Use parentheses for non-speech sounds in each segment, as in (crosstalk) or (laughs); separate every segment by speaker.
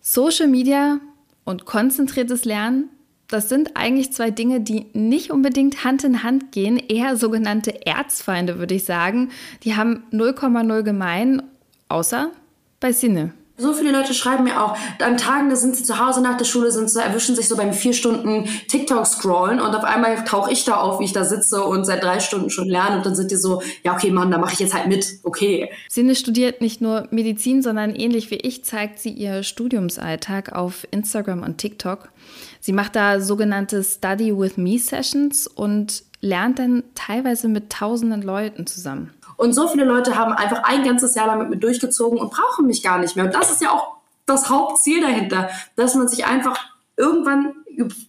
Speaker 1: Social Media und konzentriertes Lernen, das sind eigentlich zwei Dinge, die nicht unbedingt Hand in Hand gehen, eher sogenannte Erzfeinde, würde ich sagen. Die haben 0,0 gemein, außer bei Sinne.
Speaker 2: So viele Leute schreiben mir auch, an Tagen, da sind sie zu Hause nach der Schule, sind sie, erwischen sich so beim vier Stunden TikTok scrollen und auf einmal tauche ich da auf, wie ich da sitze und seit drei Stunden schon lerne und dann sind die so, ja okay Mann, da mache ich jetzt halt mit, okay.
Speaker 1: Sinne studiert nicht nur Medizin, sondern ähnlich wie ich zeigt sie ihr Studiumsalltag auf Instagram und TikTok. Sie macht da sogenannte Study with Me Sessions und lernt dann teilweise mit tausenden Leuten zusammen.
Speaker 2: Und so viele Leute haben einfach ein ganzes Jahr damit mit durchgezogen und brauchen mich gar nicht mehr. Und das ist ja auch das Hauptziel dahinter, dass man sich einfach irgendwann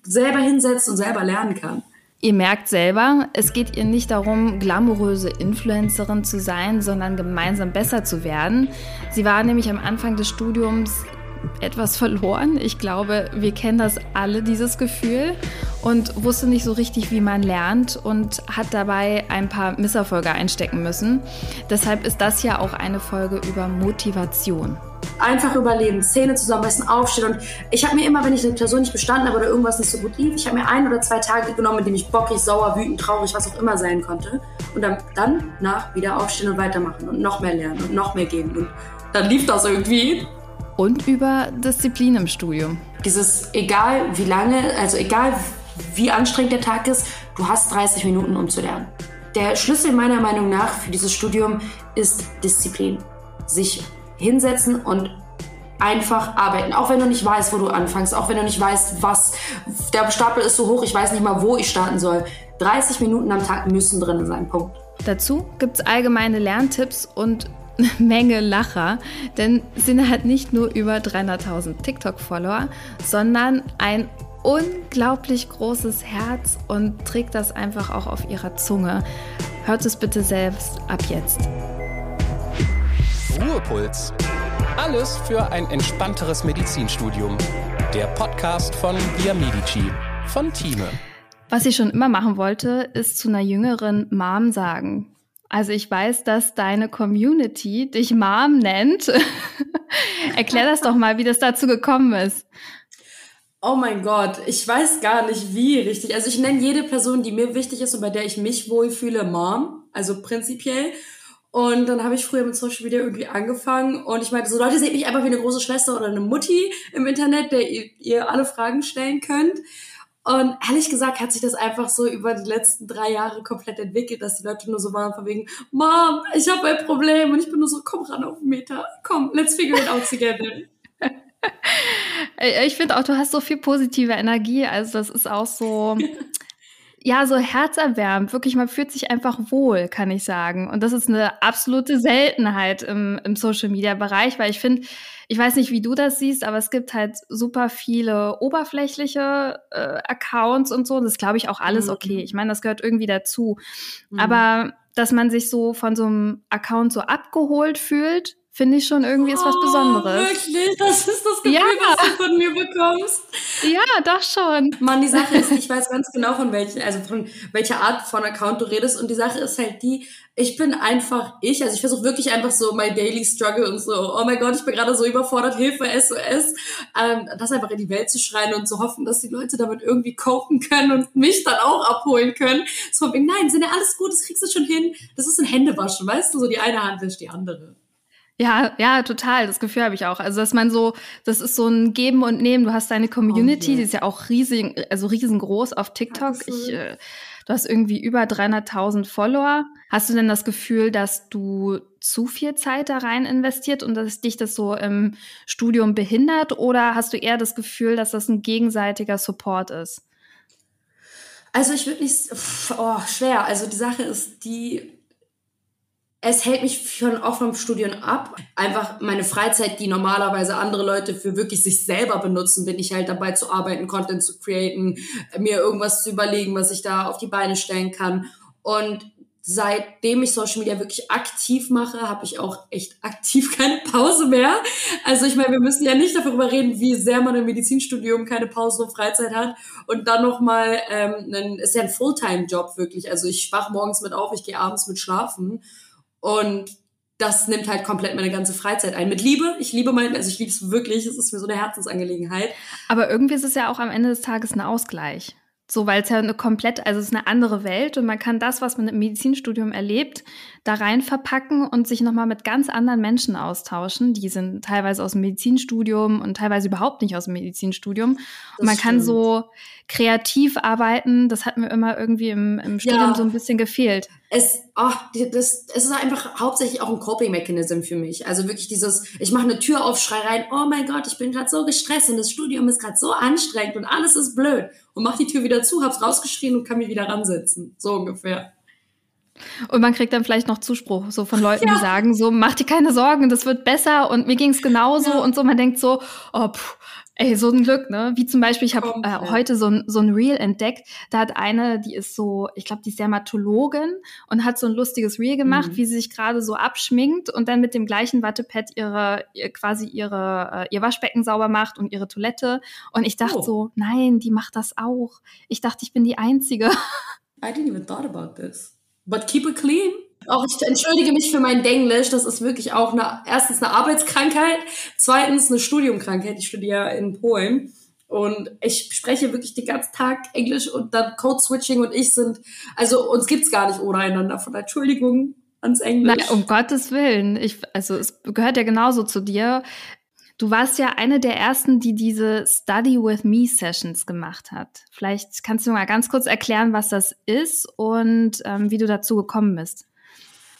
Speaker 2: selber hinsetzt und selber lernen kann.
Speaker 1: Ihr merkt selber, es geht ihr nicht darum, glamouröse Influencerin zu sein, sondern gemeinsam besser zu werden. Sie war nämlich am Anfang des Studiums etwas verloren. Ich glaube, wir kennen das alle, dieses Gefühl, und wusste nicht so richtig, wie man lernt und hat dabei ein paar Misserfolge einstecken müssen. Deshalb ist das ja auch eine Folge über Motivation.
Speaker 2: Einfach überleben, Zähne zusammenbeißen, aufstehen. Und ich habe mir immer, wenn ich eine Person nicht bestanden habe oder irgendwas nicht so gut lief, ich habe mir ein oder zwei Tage genommen, in denen ich bockig, sauer, wütend, traurig, was auch immer sein konnte. Und dann, dann nach wieder aufstehen und weitermachen und noch mehr lernen und noch mehr geben. Und dann lief das irgendwie
Speaker 1: und über Disziplin im Studium.
Speaker 2: Dieses, egal wie lange, also egal wie anstrengend der Tag ist, du hast 30 Minuten, um zu lernen. Der Schlüssel meiner Meinung nach für dieses Studium ist Disziplin. Sich hinsetzen und einfach arbeiten. Auch wenn du nicht weißt, wo du anfängst, auch wenn du nicht weißt, was, der Stapel ist so hoch, ich weiß nicht mal, wo ich starten soll. 30 Minuten am Tag müssen drin sein, Punkt.
Speaker 1: Dazu gibt es allgemeine Lerntipps und (laughs) Menge Lacher, denn Sinne hat nicht nur über 300.000 TikTok-Follower, sondern ein unglaublich großes Herz und trägt das einfach auch auf ihrer Zunge. Hört es bitte selbst ab jetzt.
Speaker 3: Ruhepuls. Alles für ein entspannteres Medizinstudium. Der Podcast von Via Medici von Thieme.
Speaker 1: Was ich schon immer machen wollte, ist zu einer jüngeren Mom sagen. Also ich weiß, dass deine Community dich Mom nennt. (laughs) Erklär das doch mal, wie das dazu gekommen ist.
Speaker 2: Oh mein Gott, ich weiß gar nicht wie richtig. Also ich nenne jede Person, die mir wichtig ist und bei der ich mich wohlfühle, Mom. Also prinzipiell. Und dann habe ich früher mit Social Media irgendwie angefangen und ich meinte, so Leute, seht mich einfach wie eine große Schwester oder eine Mutti im Internet, der ihr, ihr alle Fragen stellen könnt. Und ehrlich gesagt hat sich das einfach so über die letzten drei Jahre komplett entwickelt, dass die Leute nur so waren von wegen, Mom, ich habe ein Problem. Und ich bin nur so, komm ran auf den Meter. Komm, let's figure it out together. (laughs)
Speaker 1: Ich finde auch, du hast so viel positive Energie. Also das ist auch so, (laughs) ja, so herzerwärmend. Wirklich, man fühlt sich einfach wohl, kann ich sagen. Und das ist eine absolute Seltenheit im, im Social-Media-Bereich, weil ich finde, ich weiß nicht, wie du das siehst, aber es gibt halt super viele oberflächliche äh, Accounts und so. Das ist, glaube ich, auch alles mhm. okay. Ich meine, das gehört irgendwie dazu. Mhm. Aber dass man sich so von so einem Account so abgeholt fühlt, finde ich schon irgendwie ist was oh, Besonderes.
Speaker 2: Wirklich? Das ist das Gefühl, ja. was du von mir bekommst?
Speaker 1: Ja, doch schon.
Speaker 2: Mann, die Sache ist, ich (laughs) weiß ganz genau von welchen, also von welcher Art von Account du redest und die Sache ist halt die, ich bin einfach ich, also ich versuche wirklich einfach so my daily struggle und so, oh mein Gott, ich bin gerade so überfordert, Hilfe, SOS, ähm, das einfach in die Welt zu schreien und zu hoffen, dass die Leute damit irgendwie copen können und mich dann auch abholen können. So nein, sind ja alles gut, das kriegst du schon hin. Das ist ein Händewaschen, weißt du, so die eine Hand wäscht die andere.
Speaker 1: Ja, ja, total. Das Gefühl habe ich auch. Also, dass man so, das ist so ein Geben und Nehmen. Du hast deine Community, oh, die ist ja auch riesig, also riesengroß auf TikTok. Ich, äh, du hast irgendwie über 300.000 Follower. Hast du denn das Gefühl, dass du zu viel Zeit da rein investiert und dass dich das so im Studium behindert? Oder hast du eher das Gefühl, dass das ein gegenseitiger Support ist?
Speaker 2: Also ich würde nicht, oh, schwer. Also die Sache ist, die es hält mich schon auch vom Studieren ab. Einfach meine Freizeit, die normalerweise andere Leute für wirklich sich selber benutzen, bin ich halt dabei zu arbeiten, Content zu createn, mir irgendwas zu überlegen, was ich da auf die Beine stellen kann. Und seitdem ich Social Media wirklich aktiv mache, habe ich auch echt aktiv (laughs) keine Pause mehr. Also ich meine, wir müssen ja nicht darüber reden, wie sehr man im Medizinstudium keine Pause und Freizeit hat. Und dann nochmal, ähm, ist ja ein Fulltime-Job wirklich. Also ich wach morgens mit auf, ich gehe abends mit schlafen. Und das nimmt halt komplett meine ganze Freizeit ein. Mit Liebe, ich liebe mein, also ich liebe es wirklich, es ist mir so eine Herzensangelegenheit.
Speaker 1: Aber irgendwie ist es ja auch am Ende des Tages ein Ausgleich. So, weil es ja eine komplett, also es ist eine andere Welt und man kann das, was man im Medizinstudium erlebt, da rein verpacken und sich nochmal mit ganz anderen Menschen austauschen. Die sind teilweise aus dem Medizinstudium und teilweise überhaupt nicht aus dem Medizinstudium. und man stimmt. kann so kreativ arbeiten. Das hat mir immer irgendwie im, im Studium ja. so ein bisschen gefehlt.
Speaker 2: Es, ach, das, es ist einfach hauptsächlich auch ein Coping-Mechanism für mich. Also wirklich dieses, ich mache eine Tür auf, schrei rein, oh mein Gott, ich bin gerade so gestresst und das Studium ist gerade so anstrengend und alles ist blöd. Und mach die Tür wieder zu, hab's rausgeschrien und kann mich wieder ransetzen. So ungefähr.
Speaker 1: Und man kriegt dann vielleicht noch Zuspruch, so von Leuten, ja. die sagen, so, mach dir keine Sorgen, das wird besser und mir ging's genauso ja. und so. Man denkt so, oh, pff, ey, so ein Glück, ne? Wie zum Beispiel, ich habe äh, heute so ein, so ein Reel entdeckt, da hat eine, die ist so, ich glaube, die ist Dermatologin und hat so ein lustiges Reel gemacht, mhm. wie sie sich gerade so abschminkt und dann mit dem gleichen Wattepad ihre, ihr, quasi ihre, äh, ihr Waschbecken sauber macht und ihre Toilette. Und ich dachte oh. so, nein, die macht das auch. Ich dachte, ich bin die Einzige. (laughs)
Speaker 2: I didn't even thought about this. But keep it clean. Auch ich entschuldige mich für mein Denglisch. Das ist wirklich auch eine, erstens eine Arbeitskrankheit, zweitens eine Studiumkrankheit. Ich studiere in Polen. Und ich spreche wirklich den ganzen Tag Englisch und dann Code-Switching und ich sind, also uns gibt's gar nicht ohne einander. Von Entschuldigung ans Englisch.
Speaker 1: Nein, um Gottes Willen. Ich, also es gehört ja genauso zu dir. Du warst ja eine der ersten, die diese Study with Me Sessions gemacht hat. Vielleicht kannst du mal ganz kurz erklären, was das ist und ähm, wie du dazu gekommen bist.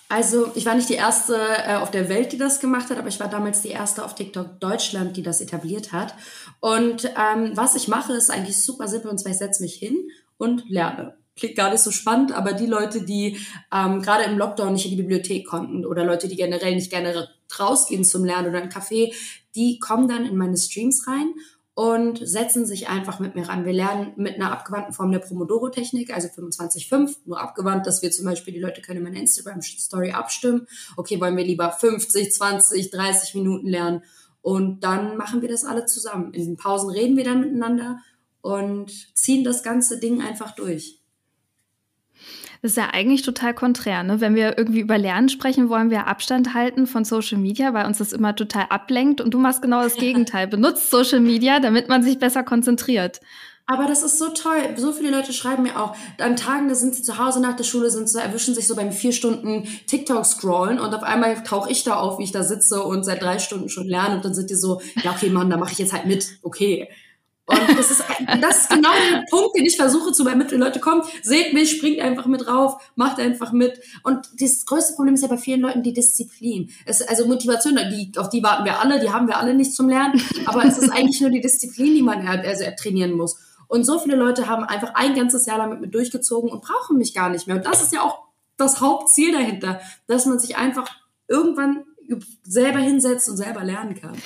Speaker 2: Also ich war nicht die erste äh, auf der Welt, die das gemacht hat, aber ich war damals die erste auf TikTok Deutschland, die das etabliert hat. Und ähm, was ich mache, ist eigentlich super simpel und zwar ich setze mich hin und lerne klingt gar nicht so spannend, aber die Leute, die ähm, gerade im Lockdown nicht in die Bibliothek konnten oder Leute, die generell nicht gerne rausgehen zum Lernen oder ein Café, die kommen dann in meine Streams rein und setzen sich einfach mit mir ran. Wir lernen mit einer abgewandten Form der Pomodoro-Technik, also 25-5, nur abgewandt, dass wir zum Beispiel, die Leute können in meiner Instagram-Story abstimmen. Okay, wollen wir lieber 50, 20, 30 Minuten lernen? Und dann machen wir das alle zusammen. In den Pausen reden wir dann miteinander und ziehen das ganze Ding einfach durch.
Speaker 1: Das ist ja eigentlich total konträr. Ne? Wenn wir irgendwie über Lernen sprechen, wollen wir Abstand halten von Social Media, weil uns das immer total ablenkt. Und du machst genau das (laughs) Gegenteil. Benutzt Social Media, damit man sich besser konzentriert.
Speaker 2: Aber das ist so toll. So viele Leute schreiben mir auch, an Tagen, da sind sie zu Hause nach der Schule, sind so, erwischen sich so beim vier Stunden TikTok scrollen und auf einmal tauche ich da auf, wie ich da sitze und seit drei Stunden schon lerne und dann sind die so, ja okay, Mann, da mache ich jetzt halt mit, okay. Und das ist, das ist genau der Punkt, den ich versuche zu übermitteln. Leute, kommt, seht mich, springt einfach mit drauf, macht einfach mit. Und das größte Problem ist ja bei vielen Leuten die Disziplin. Es, also Motivation, die, auf die warten wir alle, die haben wir alle nicht zum Lernen. Aber es ist eigentlich nur die Disziplin, die man also trainieren muss. Und so viele Leute haben einfach ein ganzes Jahr damit mit durchgezogen und brauchen mich gar nicht mehr. Und das ist ja auch das Hauptziel dahinter, dass man sich einfach irgendwann selber hinsetzt und selber lernen kann.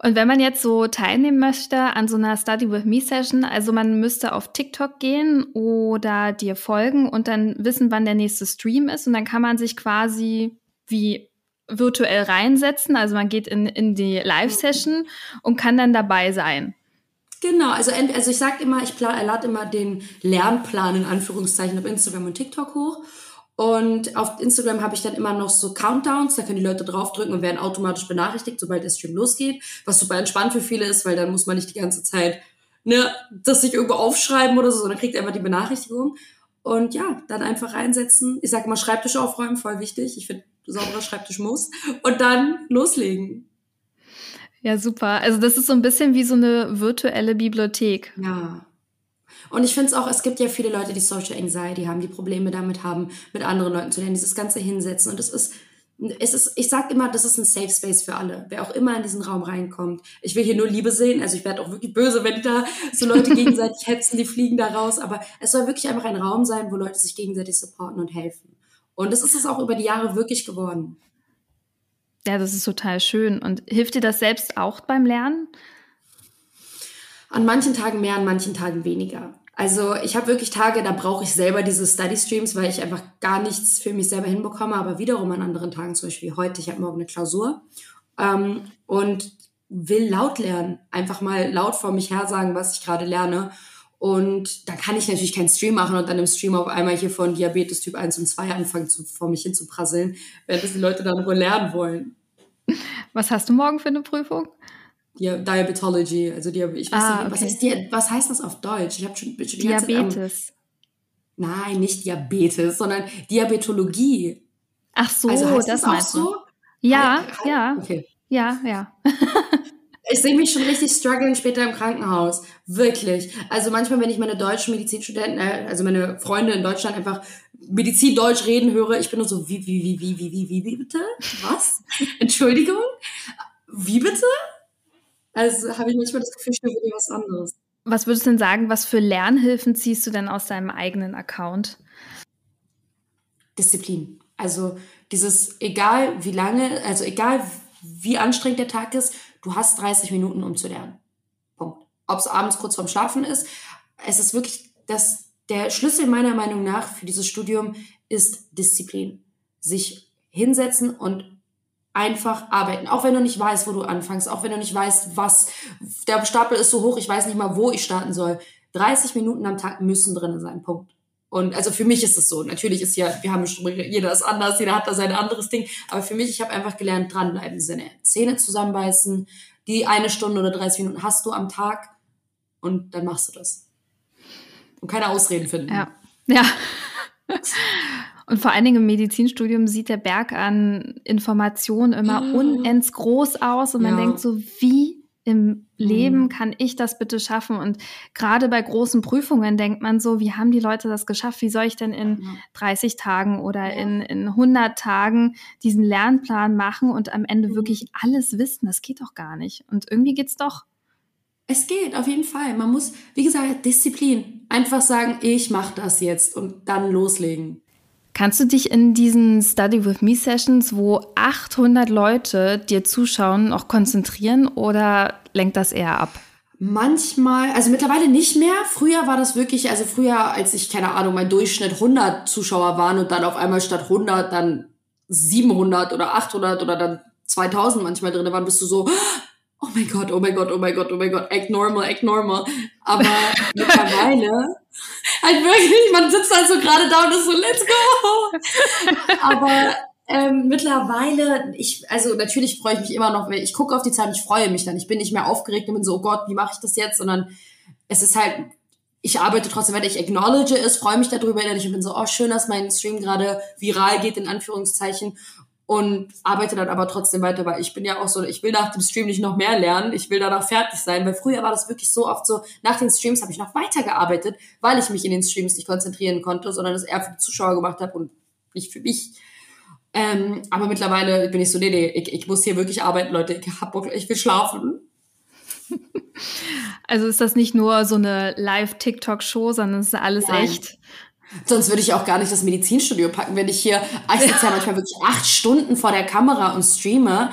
Speaker 1: Und wenn man jetzt so teilnehmen möchte an so einer Study with Me Session, also man müsste auf TikTok gehen oder dir folgen und dann wissen, wann der nächste Stream ist und dann kann man sich quasi wie virtuell reinsetzen. Also man geht in, in die Live-Session und kann dann dabei sein.
Speaker 2: Genau, also, also ich sage immer, ich lade immer den Lernplan in Anführungszeichen auf Instagram und TikTok hoch. Und auf Instagram habe ich dann immer noch so Countdowns, da können die Leute draufdrücken und werden automatisch benachrichtigt, sobald der Stream losgeht, was super entspannt für viele ist, weil dann muss man nicht die ganze Zeit ne, das sich irgendwo aufschreiben oder so, sondern kriegt einfach die Benachrichtigung. Und ja, dann einfach reinsetzen. Ich sage immer Schreibtisch aufräumen, voll wichtig. Ich finde, sauberer Schreibtisch muss. Und dann loslegen.
Speaker 1: Ja, super. Also das ist so ein bisschen wie so eine virtuelle Bibliothek.
Speaker 2: Ja, und ich finde es auch, es gibt ja viele Leute, die Social Anxiety haben, die Probleme damit haben, mit anderen Leuten zu lernen, dieses ganze Hinsetzen. Und es ist, es ist, ich sag immer, das ist ein Safe Space für alle. Wer auch immer in diesen Raum reinkommt. Ich will hier nur Liebe sehen. Also ich werde auch wirklich böse, wenn da so Leute gegenseitig hetzen, die fliegen da raus. Aber es soll wirklich einfach ein Raum sein, wo Leute sich gegenseitig supporten und helfen. Und das ist es auch über die Jahre wirklich geworden.
Speaker 1: Ja, das ist total schön. Und hilft dir das selbst auch beim Lernen?
Speaker 2: An manchen Tagen mehr, an manchen Tagen weniger. Also ich habe wirklich Tage, da brauche ich selber diese Study Streams, weil ich einfach gar nichts für mich selber hinbekomme. Aber wiederum an anderen Tagen, zum Beispiel heute, ich habe morgen eine Klausur ähm, und will laut lernen, einfach mal laut vor mich her sagen, was ich gerade lerne. Und da kann ich natürlich keinen Stream machen und dann im Stream auf einmal hier von Diabetes Typ 1 und 2 anfangen, zu, vor mich hin zu prasseln, während das die Leute dann wohl lernen wollen.
Speaker 1: Was hast du morgen für eine Prüfung?
Speaker 2: Diabetology, also Diab ich weiß ah, nicht, was, okay. Di was heißt das auf Deutsch? Ich habe schon, schon
Speaker 1: Diabetes.
Speaker 2: Am, nein, nicht Diabetes, sondern Diabetologie.
Speaker 1: Ach so, also heißt das, das auch so? Ja, ja. Okay. Ja, ja. (laughs)
Speaker 2: ich sehe mich schon richtig strugglen später im Krankenhaus. Wirklich. Also manchmal, wenn ich meine deutschen Medizinstudenten, äh, also meine Freunde in Deutschland einfach Medizindeutsch reden höre, ich bin nur so, wie, wie, wie, wie, wie, wie, wie, bitte? Was? (laughs) Entschuldigung? Wie bitte? Also habe ich manchmal das Gefühl, ich höre was anderes.
Speaker 1: Was würdest du denn sagen, was für Lernhilfen ziehst du denn aus deinem eigenen Account?
Speaker 2: Disziplin. Also dieses, egal wie lange, also egal wie anstrengend der Tag ist, du hast 30 Minuten, um zu lernen. Punkt. Ob es abends kurz vorm Schlafen ist, es ist wirklich das, der Schlüssel meiner Meinung nach für dieses Studium ist Disziplin. Sich hinsetzen und einfach arbeiten. Auch wenn du nicht weißt, wo du anfängst, auch wenn du nicht weißt, was, der Stapel ist so hoch, ich weiß nicht mal, wo ich starten soll. 30 Minuten am Tag müssen drin sein. Punkt. Und also für mich ist es so. Natürlich ist ja, wir haben jeder ist anders, jeder hat da sein anderes Ding. Aber für mich, ich habe einfach gelernt, dranbleiben Sinne. Zähne zusammenbeißen, die eine Stunde oder 30 Minuten hast du am Tag und dann machst du das. Und keine Ausreden finden.
Speaker 1: Ja. Ja. (laughs) Und vor allen Dingen im Medizinstudium sieht der Berg an Informationen immer oh. unends groß aus und man ja. denkt so, wie im Leben mhm. kann ich das bitte schaffen? Und gerade bei großen Prüfungen denkt man so, wie haben die Leute das geschafft? Wie soll ich denn in 30 Tagen oder ja. in, in 100 Tagen diesen Lernplan machen und am Ende mhm. wirklich alles wissen? Das geht doch gar nicht. Und irgendwie geht's doch.
Speaker 2: Es geht, auf jeden Fall. Man muss, wie gesagt, Disziplin. Einfach sagen, ich mache das jetzt und dann loslegen.
Speaker 1: Kannst du dich in diesen Study with Me Sessions, wo 800 Leute dir zuschauen, auch konzentrieren oder lenkt das eher ab?
Speaker 2: Manchmal, also mittlerweile nicht mehr. Früher war das wirklich, also früher, als ich, keine Ahnung, mein Durchschnitt 100 Zuschauer waren und dann auf einmal statt 100 dann 700 oder 800 oder dann 2000 manchmal drin waren, bist du so, oh mein Gott, oh mein Gott, oh mein Gott, oh mein Gott, act normal, act normal. Aber (laughs) mittlerweile halt wirklich, man sitzt halt so gerade da und ist so, let's go. Aber ähm, mittlerweile, ich, also natürlich freue ich mich immer noch, ich gucke auf die Zeit, ich freue mich dann. Ich bin nicht mehr aufgeregt und bin so, oh Gott, wie mache ich das jetzt? Sondern es ist halt, ich arbeite trotzdem weiter, ich acknowledge es, freue mich darüber innerlich und bin so, oh, schön, dass mein Stream gerade viral geht, in Anführungszeichen und arbeite dann aber trotzdem weiter, weil ich bin ja auch so, ich will nach dem Stream nicht noch mehr lernen, ich will danach fertig sein, weil früher war das wirklich so oft so, nach den Streams habe ich noch weiter gearbeitet, weil ich mich in den Streams nicht konzentrieren konnte, sondern das eher für die Zuschauer gemacht habe und nicht für mich. Ähm, aber mittlerweile bin ich so, nee, nee, ich, ich muss hier wirklich arbeiten, Leute, ich hab Bock, ich will schlafen. (laughs)
Speaker 1: Also ist das nicht nur so eine Live-TikTok-Show, sondern es ist alles Nein. echt?
Speaker 2: Sonst würde ich auch gar nicht das Medizinstudio packen, wenn ich hier, ich sitze ja manchmal wirklich acht Stunden vor der Kamera und streame.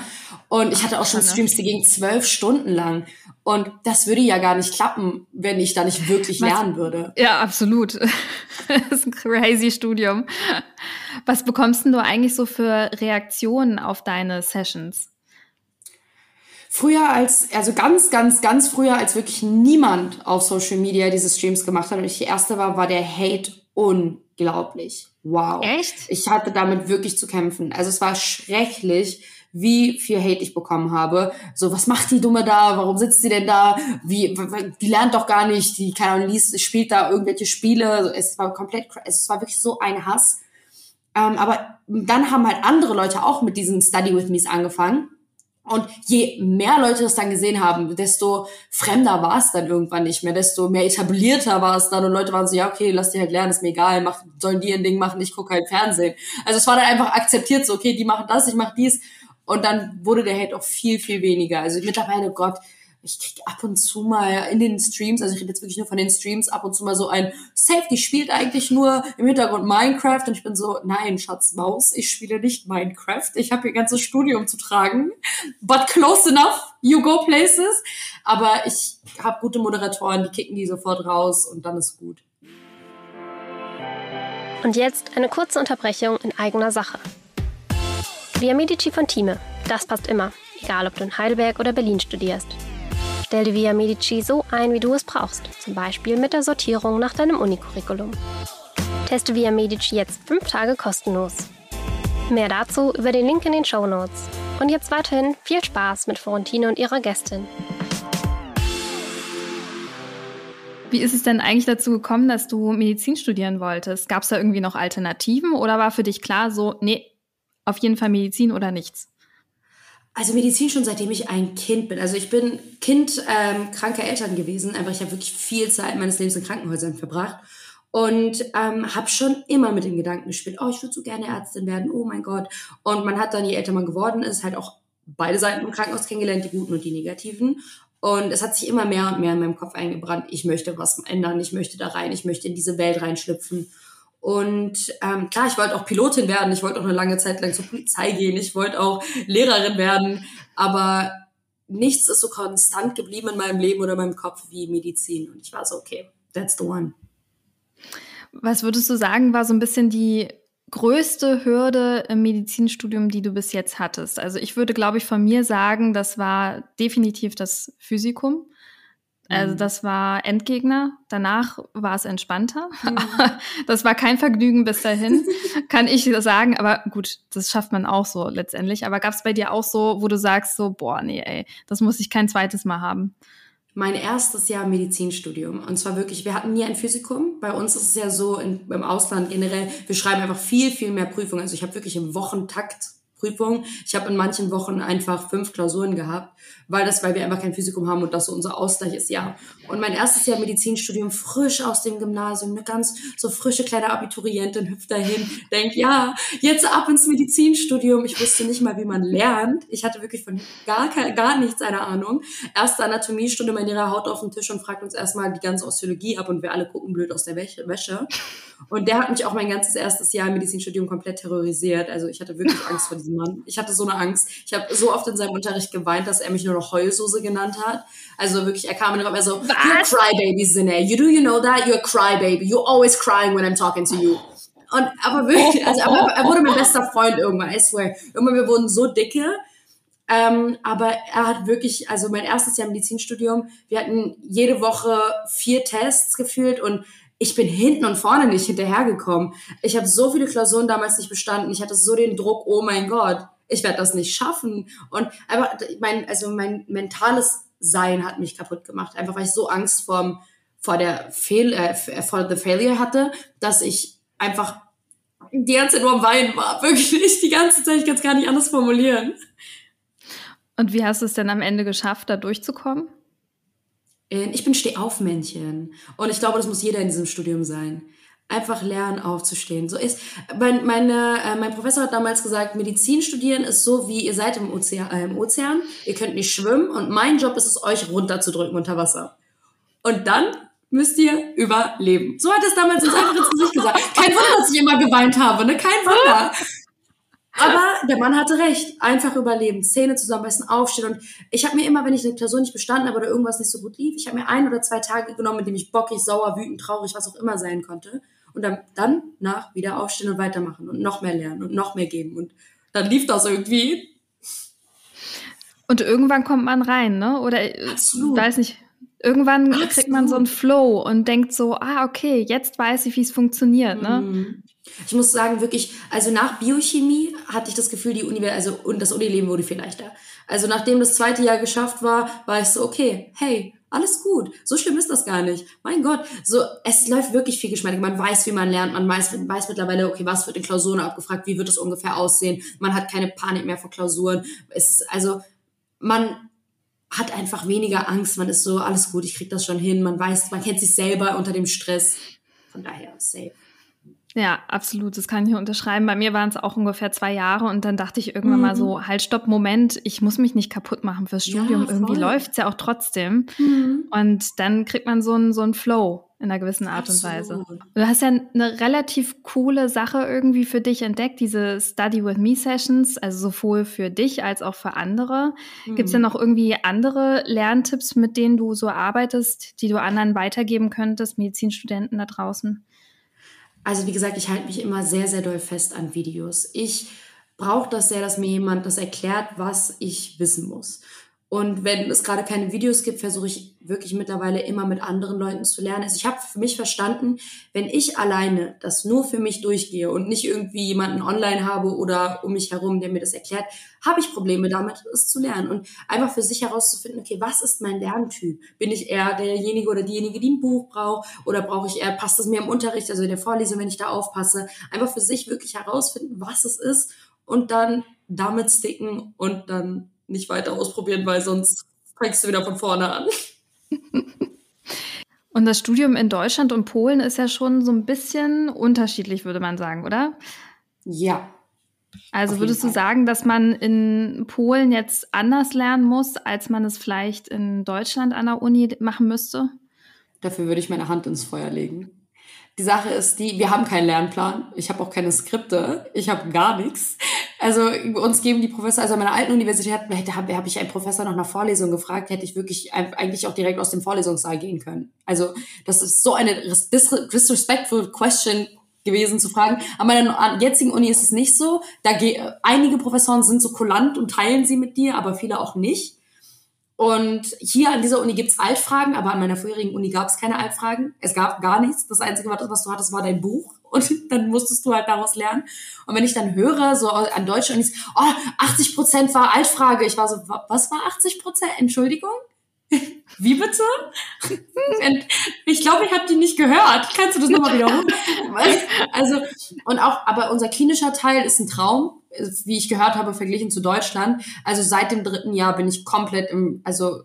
Speaker 2: Und ich hatte auch schon Streams, die gingen zwölf Stunden lang. Und das würde ja gar nicht klappen, wenn ich da nicht wirklich Was? lernen würde.
Speaker 1: Ja, absolut. (laughs) das ist ein crazy Studium. Was bekommst denn du eigentlich so für Reaktionen auf deine Sessions?
Speaker 2: Früher als, also ganz, ganz, ganz früher, als wirklich niemand auf Social Media diese Streams gemacht hat und ich die erste war, war der Hate unglaublich. Wow.
Speaker 1: Echt?
Speaker 2: Ich hatte damit wirklich zu kämpfen. Also es war schrecklich, wie viel Hate ich bekommen habe. So, was macht die Dumme da? Warum sitzt sie denn da? Wie, die lernt doch gar nicht. Die, keine Ahnung, liest, spielt da irgendwelche Spiele. Es war komplett, es war wirklich so ein Hass. Ähm, aber dann haben halt andere Leute auch mit diesen Study with Me's angefangen. Und je mehr Leute das dann gesehen haben, desto fremder war es dann irgendwann nicht mehr, desto mehr etablierter war es dann und Leute waren so, ja, okay, lass die halt lernen, ist mir egal, mach, sollen die ein Ding machen, ich gucke halt Fernsehen. Also es war dann einfach akzeptiert so, okay, die machen das, ich mach dies. Und dann wurde der Hate auch viel, viel weniger. Also mittlerweile, Gott, ich krieg ab und zu mal in den Streams, also ich rede jetzt wirklich nur von den Streams, ab und zu mal so ein Safety spielt eigentlich nur im Hintergrund Minecraft und ich bin so, nein, Schatz Maus, ich spiele nicht Minecraft. Ich habe hier ganzes Studium zu tragen. But close enough, you go places. Aber ich habe gute Moderatoren, die kicken die sofort raus und dann ist gut.
Speaker 4: Und jetzt eine kurze Unterbrechung in eigener Sache. Via Medici von Thieme, das passt immer, egal ob du in Heidelberg oder Berlin studierst. Stell dir Via Medici so ein, wie du es brauchst, zum Beispiel mit der Sortierung nach deinem Unicurriculum. Teste Via Medici jetzt fünf Tage kostenlos. Mehr dazu über den Link in den Show Notes. Und jetzt weiterhin viel Spaß mit Florentine und ihrer Gästin.
Speaker 1: Wie ist es denn eigentlich dazu gekommen, dass du Medizin studieren wolltest? Gab es da irgendwie noch Alternativen oder war für dich klar so, nee, auf jeden Fall Medizin oder nichts?
Speaker 2: Also Medizin schon seitdem ich ein Kind bin. Also ich bin Kind ähm, kranker Eltern gewesen. Einfach ich habe wirklich viel Zeit meines Lebens in Krankenhäusern verbracht und ähm, habe schon immer mit dem Gedanken gespielt, oh, ich würde so gerne Ärztin werden, oh mein Gott. Und man hat dann, je älter man geworden ist, halt auch beide Seiten im Krankenhaus kennengelernt, die guten und die negativen. Und es hat sich immer mehr und mehr in meinem Kopf eingebrannt, ich möchte was ändern, ich möchte da rein, ich möchte in diese Welt reinschlüpfen. Und ähm, klar, ich wollte auch Pilotin werden, ich wollte auch eine lange Zeit lang zur Polizei gehen, ich wollte auch Lehrerin werden, aber nichts ist so konstant geblieben in meinem Leben oder in meinem Kopf wie Medizin. Und ich war so, okay, that's the one.
Speaker 1: Was würdest du sagen, war so ein bisschen die größte Hürde im Medizinstudium, die du bis jetzt hattest? Also ich würde, glaube ich, von mir sagen, das war definitiv das Physikum. Also mhm. das war Endgegner. Danach war es entspannter. Mhm. (laughs) das war kein Vergnügen bis dahin, (laughs) kann ich sagen. Aber gut, das schafft man auch so letztendlich. Aber gab es bei dir auch so, wo du sagst so, boah, nee, ey, das muss ich kein zweites Mal haben?
Speaker 2: Mein erstes Jahr Medizinstudium. Und zwar wirklich, wir hatten nie ein Physikum. Bei uns ist es ja so in, im Ausland generell, wir schreiben einfach viel, viel mehr Prüfungen. Also ich habe wirklich im Wochentakt Prüfungen. Ich habe in manchen Wochen einfach fünf Klausuren gehabt, weil das, weil wir einfach kein Physikum haben und das so unser Ausgleich ist, ja. Und mein erstes Jahr Medizinstudium, frisch aus dem Gymnasium, eine ganz so frische kleine Abiturientin hüpft dahin, denkt, ja, jetzt ab ins Medizinstudium. Ich wusste nicht mal, wie man lernt. Ich hatte wirklich von gar, gar nichts eine Ahnung. Erste Anatomiestunde, mein Lehrer haut auf den Tisch und fragt uns erstmal die ganze Osteologie ab und wir alle gucken blöd aus der Wäsche. Und der hat mich auch mein ganzes erstes Jahr im Medizinstudium komplett terrorisiert. Also ich hatte wirklich Angst vor diesem Mann. Ich hatte so eine Angst. Ich habe so oft in seinem Unterricht geweint, dass er mich nur noch Heulsoße genannt hat. Also wirklich, er kam in den Raum, er so, Was? you're a crybaby, Zine. You do you know that? You're a crybaby. You're always crying when I'm talking to you. Und aber wirklich, also er, er wurde mein bester Freund irgendwann, I swear. Irgendwann, wir wurden so dicke. Ähm, aber er hat wirklich, also mein erstes Jahr Medizinstudium, wir hatten jede Woche vier Tests gefühlt und ich bin hinten und vorne nicht hinterhergekommen. Ich habe so viele Klausuren damals nicht bestanden. Ich hatte so den Druck, oh mein Gott, ich werde das nicht schaffen. Und einfach mein, also mein mentales Sein hat mich kaputt gemacht. Einfach weil ich so Angst vor, vor der Fehl, äh, vor the failure hatte, dass ich einfach die ganze Zeit nur am Weinen war. (laughs) Wirklich die ganze Zeit. Ich kann es gar nicht anders formulieren.
Speaker 1: Und wie hast du es denn am Ende geschafft, da durchzukommen?
Speaker 2: Ich bin Stehaufmännchen. Und ich glaube, das muss jeder in diesem Studium sein. Einfach lernen, aufzustehen. So ist, mein, meine, äh, mein Professor hat damals gesagt, Medizin studieren ist so wie ihr seid im Ozean, äh, im Ozean, ihr könnt nicht schwimmen und mein Job ist es, euch runterzudrücken unter Wasser. Und dann müsst ihr überleben. So hat es damals ins einfach ins Gesicht gesagt. Kein Wunder, dass ich immer geweint habe, ne? Kein Wunder. Aber der Mann hatte recht. Einfach überleben, Zähne zusammenbeißen, aufstehen. Und ich habe mir immer, wenn ich eine Klausur nicht bestanden habe oder irgendwas nicht so gut lief, ich habe mir ein oder zwei Tage genommen, mit dem ich bockig, sauer, wütend, traurig, was auch immer sein konnte. Und dann, dann nach wieder aufstehen und weitermachen und noch mehr lernen und noch mehr geben. Und dann lief das irgendwie.
Speaker 1: Und irgendwann kommt man rein, ne? Oder Absolut. weiß nicht. Irgendwann Absolut. kriegt man so einen Flow und denkt so, ah, okay, jetzt weiß ich, wie es funktioniert, ne? Mhm.
Speaker 2: Ich muss sagen, wirklich, also nach Biochemie hatte ich das Gefühl, die Uni, also und das Unileben wurde viel leichter. Also nachdem das zweite Jahr geschafft war, war ich so, okay, hey, alles gut. So schlimm ist das gar nicht. Mein Gott, so es läuft wirklich viel geschmeidig. Man weiß, wie man lernt. Man weiß, weiß mittlerweile, okay, was wird in Klausuren abgefragt, wie wird es ungefähr aussehen. Man hat keine Panik mehr vor Klausuren. Es ist, also man hat einfach weniger Angst. Man ist so, alles gut, ich krieg das schon hin. Man weiß, man kennt sich selber unter dem Stress. Von daher safe.
Speaker 1: Ja, absolut. Das kann ich unterschreiben. Bei mir waren es auch ungefähr zwei Jahre und dann dachte ich irgendwann mhm. mal so, halt, stopp, Moment, ich muss mich nicht kaputt machen fürs Studium. Ja, Irgendwie läuft's ja auch trotzdem. Mhm. Und dann kriegt man so einen so einen Flow in einer gewissen Art absolut. und Weise. Du hast ja eine relativ coole Sache irgendwie für dich entdeckt, diese Study with Me Sessions, also sowohl für dich als auch für andere. Mhm. Gibt es denn noch irgendwie andere Lerntipps, mit denen du so arbeitest, die du anderen weitergeben könntest, Medizinstudenten da draußen?
Speaker 2: Also wie gesagt, ich halte mich immer sehr, sehr doll fest an Videos. Ich brauche das sehr, dass mir jemand das erklärt, was ich wissen muss. Und wenn es gerade keine Videos gibt, versuche ich wirklich mittlerweile immer mit anderen Leuten zu lernen. Also ich habe für mich verstanden, wenn ich alleine das nur für mich durchgehe und nicht irgendwie jemanden online habe oder um mich herum, der mir das erklärt, habe ich Probleme damit, es zu lernen. Und einfach für sich herauszufinden, okay, was ist mein Lerntyp? Bin ich eher derjenige oder diejenige, die ein Buch braucht? Oder brauche ich eher, passt es mir im Unterricht, also in der Vorlesung, wenn ich da aufpasse? Einfach für sich wirklich herausfinden, was es ist und dann damit sticken und dann nicht weiter ausprobieren, weil sonst fängst du wieder von vorne an. (laughs)
Speaker 1: Und das Studium in Deutschland und Polen ist ja schon so ein bisschen unterschiedlich, würde man sagen, oder?
Speaker 2: Ja.
Speaker 1: Also würdest du sagen, dass man in Polen jetzt anders lernen muss, als man es vielleicht in Deutschland an der Uni machen müsste?
Speaker 2: Dafür würde ich meine Hand ins Feuer legen. Die Sache ist die, wir haben keinen Lernplan. Ich habe auch keine Skripte. Ich habe gar nichts. Also uns geben die Professor, also an meiner alten Universität hätte, habe hab ich einen Professor nach einer Vorlesung gefragt, hätte ich wirklich eigentlich auch direkt aus dem Vorlesungssaal gehen können. Also das ist so eine disrespectful question gewesen zu fragen. An meiner jetzigen Uni ist es nicht so. Da einige Professoren sind so kulant und teilen sie mit dir, aber viele auch nicht. Und hier an dieser Uni gibt's Altfragen, aber an meiner vorherigen Uni gab's keine Altfragen. Es gab gar nichts. Das Einzige, was du hattest, war dein Buch. Und dann musstest du halt daraus lernen. Und wenn ich dann höre, so an deutschen Unis, oh, 80 Prozent war Altfrage. Ich war so, was war 80 Prozent? Entschuldigung? (laughs) Wie bitte? (laughs) ich glaube, ich habe die nicht gehört. Kannst du das nochmal wiederholen? (laughs) Also, und auch, aber unser klinischer Teil ist ein Traum wie ich gehört habe, verglichen zu Deutschland. Also seit dem dritten Jahr bin ich komplett im, also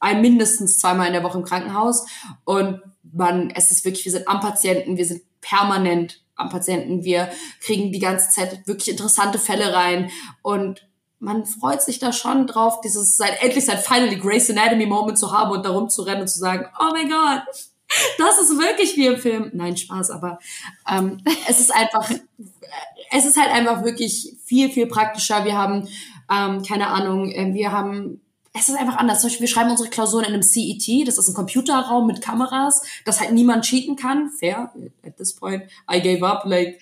Speaker 2: ein, mindestens zweimal in der Woche im Krankenhaus. Und man, es ist wirklich, wir sind am Patienten, wir sind permanent am Patienten. Wir kriegen die ganze Zeit wirklich interessante Fälle rein. Und man freut sich da schon drauf, dieses seit endlich seit finally Grace Anatomy Moment zu haben und darum zu rennen und zu sagen, oh mein Gott, das ist wirklich wie im Film. Nein, Spaß, aber ähm, es ist einfach es ist halt einfach wirklich viel, viel praktischer. Wir haben, ähm, keine Ahnung, äh, wir haben es ist einfach anders. Zum Beispiel, wir schreiben unsere Klausuren in einem CET, das ist ein Computerraum mit Kameras, dass halt niemand cheaten kann. Fair. At this point, I gave up. Like,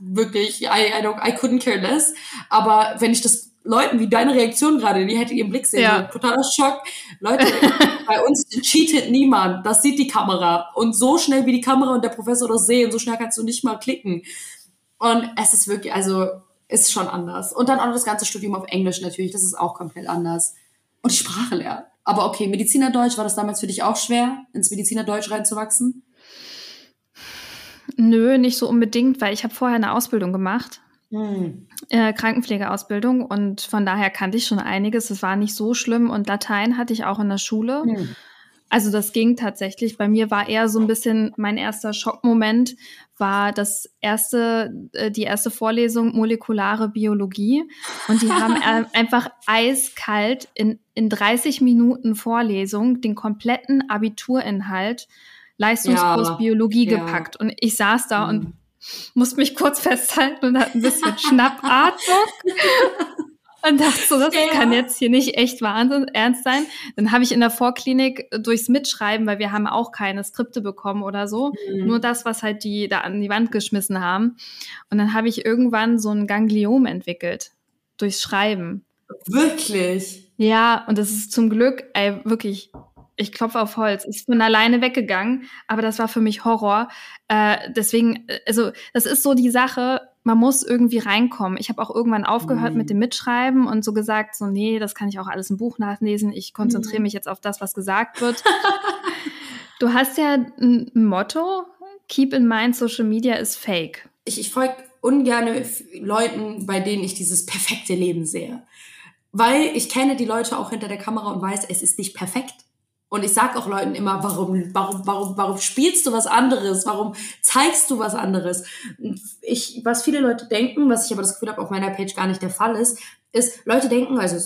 Speaker 2: wirklich, I, I, don't, I couldn't care less. Aber wenn ich das Leuten wie deine Reaktion gerade, die hätte ihren Blick sehen, ja. totaler Schock. Leute, (laughs) bei uns cheatet niemand. Das sieht die Kamera. Und so schnell wie die Kamera und der Professor das sehen, so schnell kannst du nicht mal klicken. Und es ist wirklich, also ist schon anders. Und dann auch das ganze Studium auf Englisch natürlich, das ist auch komplett anders. Und die Sprache lernen. Aber okay, Medizinerdeutsch, war das damals für dich auch schwer, ins Medizinerdeutsch reinzuwachsen?
Speaker 1: Nö, nicht so unbedingt, weil ich habe vorher eine Ausbildung gemacht. Hm. Äh, Krankenpflegeausbildung und von daher kannte ich schon einiges. Es war nicht so schlimm und Latein hatte ich auch in der Schule. Hm. Also das ging tatsächlich. Bei mir war eher so ein bisschen mein erster Schockmoment war das erste, äh, die erste Vorlesung molekulare Biologie und die haben (laughs) einfach eiskalt in, in 30 Minuten Vorlesung den kompletten Abiturinhalt Leistungskurs ja, Biologie ja. gepackt und ich saß da mhm. und musste mich kurz festhalten und hatte ein bisschen (laughs) Schnappatmung und dachte so, das ja. kann jetzt hier nicht echt Wahnsinn ernst sein. Dann habe ich in der Vorklinik durchs Mitschreiben, weil wir haben auch keine Skripte bekommen oder so, mhm. nur das, was halt die da an die Wand geschmissen haben. Und dann habe ich irgendwann so ein Gangliom entwickelt durchs Schreiben.
Speaker 2: Wirklich?
Speaker 1: Ja, und das ist zum Glück, ey, wirklich, ich klopfe auf Holz, ist von alleine weggegangen, aber das war für mich Horror. Äh, deswegen, also das ist so die Sache, man muss irgendwie reinkommen. Ich habe auch irgendwann aufgehört mhm. mit dem Mitschreiben und so gesagt, so nee, das kann ich auch alles im Buch nachlesen. Ich konzentriere mhm. mich jetzt auf das, was gesagt wird. (laughs) du hast ja ein Motto, keep in mind, Social Media is fake.
Speaker 2: Ich, ich folge ungern Leuten, bei denen ich dieses perfekte Leben sehe. Weil ich kenne die Leute auch hinter der Kamera und weiß, es ist nicht perfekt. Und ich sag auch Leuten immer, warum, warum, warum, warum spielst du was anderes? Warum zeigst du was anderes? Ich, was viele Leute denken, was ich aber das Gefühl habe, auf meiner Page gar nicht der Fall ist, ist, Leute denken, also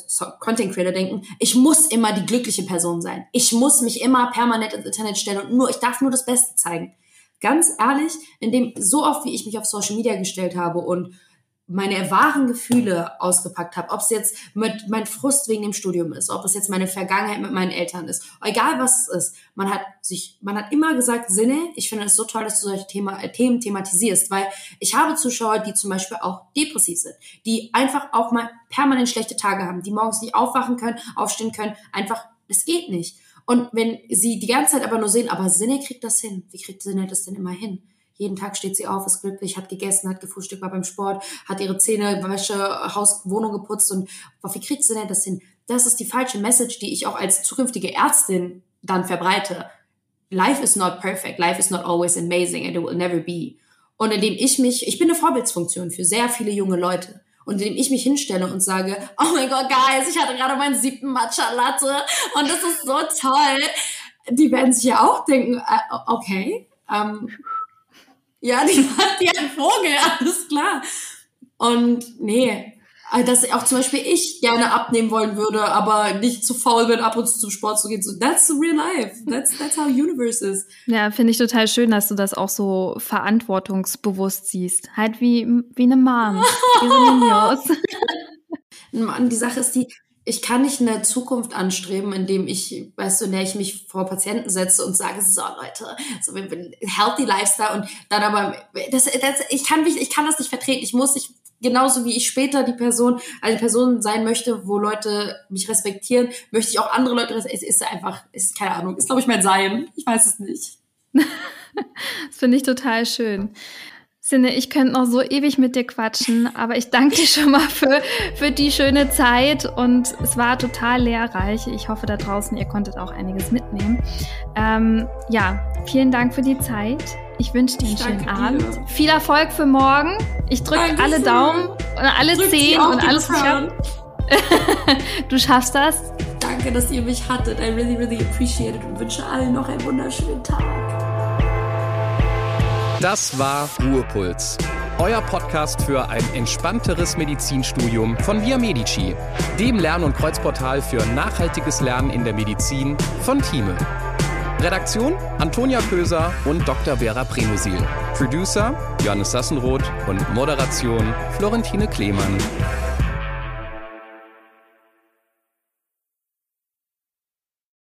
Speaker 2: Content Creator denken, ich muss immer die glückliche Person sein. Ich muss mich immer permanent ins Internet stellen und nur, ich darf nur das Beste zeigen. Ganz ehrlich, in dem, so oft wie ich mich auf Social Media gestellt habe und meine wahren Gefühle ausgepackt habe, ob es jetzt mit mein Frust wegen dem Studium ist, ob es jetzt meine Vergangenheit mit meinen Eltern ist, egal was es ist, man hat sich, man hat immer gesagt, Sinne, ich finde es so toll, dass du solche Thema, äh, Themen thematisierst, weil ich habe Zuschauer, die zum Beispiel auch depressiv sind, die einfach auch mal permanent schlechte Tage haben, die morgens nicht aufwachen können, aufstehen können, einfach, es geht nicht. Und wenn sie die ganze Zeit aber nur sehen, aber Sinne kriegt das hin, wie kriegt Sinne das denn immer hin? Jeden Tag steht sie auf, ist glücklich, hat gegessen, hat gefrühstückt, war beim Sport, hat ihre Zähne, Wäsche, Haus, Wohnung geputzt und wie kriegt sie denn das hin? Das ist die falsche Message, die ich auch als zukünftige Ärztin dann verbreite. Life is not perfect, life is not always amazing and it will never be. Und indem ich mich, ich bin eine Vorbildsfunktion für sehr viele junge Leute. Und indem ich mich hinstelle und sage, oh mein Gott, Guys, ich hatte gerade meinen siebten Matcha Latte und das ist so toll. Die werden sich ja auch denken, äh, okay, ähm, ja, die (laughs) hat die ein Vogel, alles klar. Und nee, äh, dass auch zum Beispiel ich gerne abnehmen wollen würde, aber nicht zu faul bin, ab und zu zum Sport zu gehen. So, that's the real life. That's, that's how universe is.
Speaker 1: Ja, finde ich total schön, dass du das auch so verantwortungsbewusst siehst. Halt wie, wie eine Mom. (laughs) wie
Speaker 2: so Mann, die Sache ist die, ich kann nicht eine Zukunft anstreben, indem ich, weißt du, in der ich mich vor Patienten setze und sage, so Leute, so wir bin healthy Lifestyle und dann aber, das, das, ich kann mich, ich kann das nicht vertreten. Ich muss, ich genauso wie ich später die Person, eine Person sein möchte, wo Leute mich respektieren, möchte ich auch andere Leute respektieren. Es ist einfach, ist keine Ahnung, ist glaube ich mein Sein. Ich weiß es nicht. (laughs)
Speaker 1: das finde ich total schön. Sinne, ich könnte noch so ewig mit dir quatschen, aber ich danke dir schon mal für, für die schöne Zeit und es war total lehrreich. Ich hoffe da draußen, ihr konntet auch einiges mitnehmen. Ähm, ja, vielen Dank für die Zeit. Ich wünsche dir einen schönen Abend. Dir. Viel Erfolg für morgen. Ich drücke alle Daumen und alle Drück Zehen und alles (laughs) du schaffst das.
Speaker 2: Danke, dass ihr mich hattet. I really, really appreciate it und wünsche allen noch einen wunderschönen Tag.
Speaker 3: Das war Ruhepuls. Euer Podcast für ein entspannteres Medizinstudium von Via Medici, dem Lern- und Kreuzportal für nachhaltiges Lernen in der Medizin von Thieme. Redaktion Antonia Köser und Dr. Vera Premusil. Producer Johannes Sassenroth und Moderation Florentine Klemann.